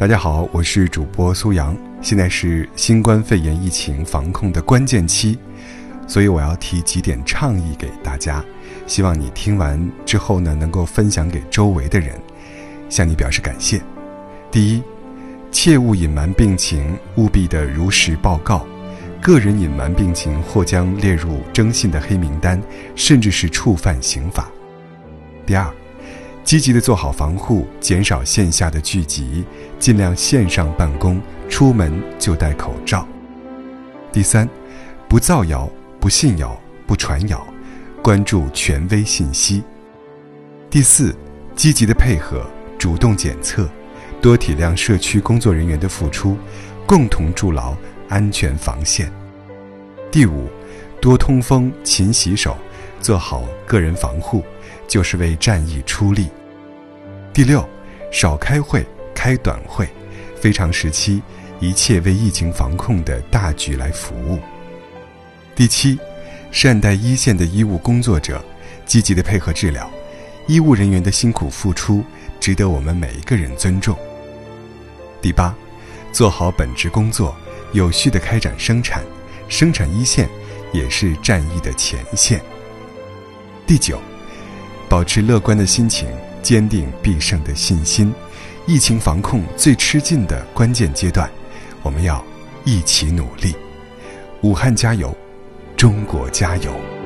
大家好，我是主播苏阳。现在是新冠肺炎疫情防控的关键期，所以我要提几点倡议给大家，希望你听完之后呢，能够分享给周围的人，向你表示感谢。第一，切勿隐瞒病情，务必的如实报告。个人隐瞒病情或将列入征信的黑名单，甚至是触犯刑法。第二，积极的做好防护，减少线下的聚集，尽量线上办公，出门就戴口罩。第三，不造谣，不信谣，不传谣，关注权威信息。第四，积极的配合，主动检测，多体谅社区工作人员的付出，共同筑牢。安全防线。第五，多通风、勤洗手，做好个人防护，就是为战役出力。第六，少开会，开短会，非常时期，一切为疫情防控的大局来服务。第七，善待一线的医务工作者，积极的配合治疗，医务人员的辛苦付出，值得我们每一个人尊重。第八，做好本职工作。有序的开展生产，生产一线也是战役的前线。第九，保持乐观的心情，坚定必胜的信心。疫情防控最吃劲的关键阶段，我们要一起努力。武汉加油，中国加油！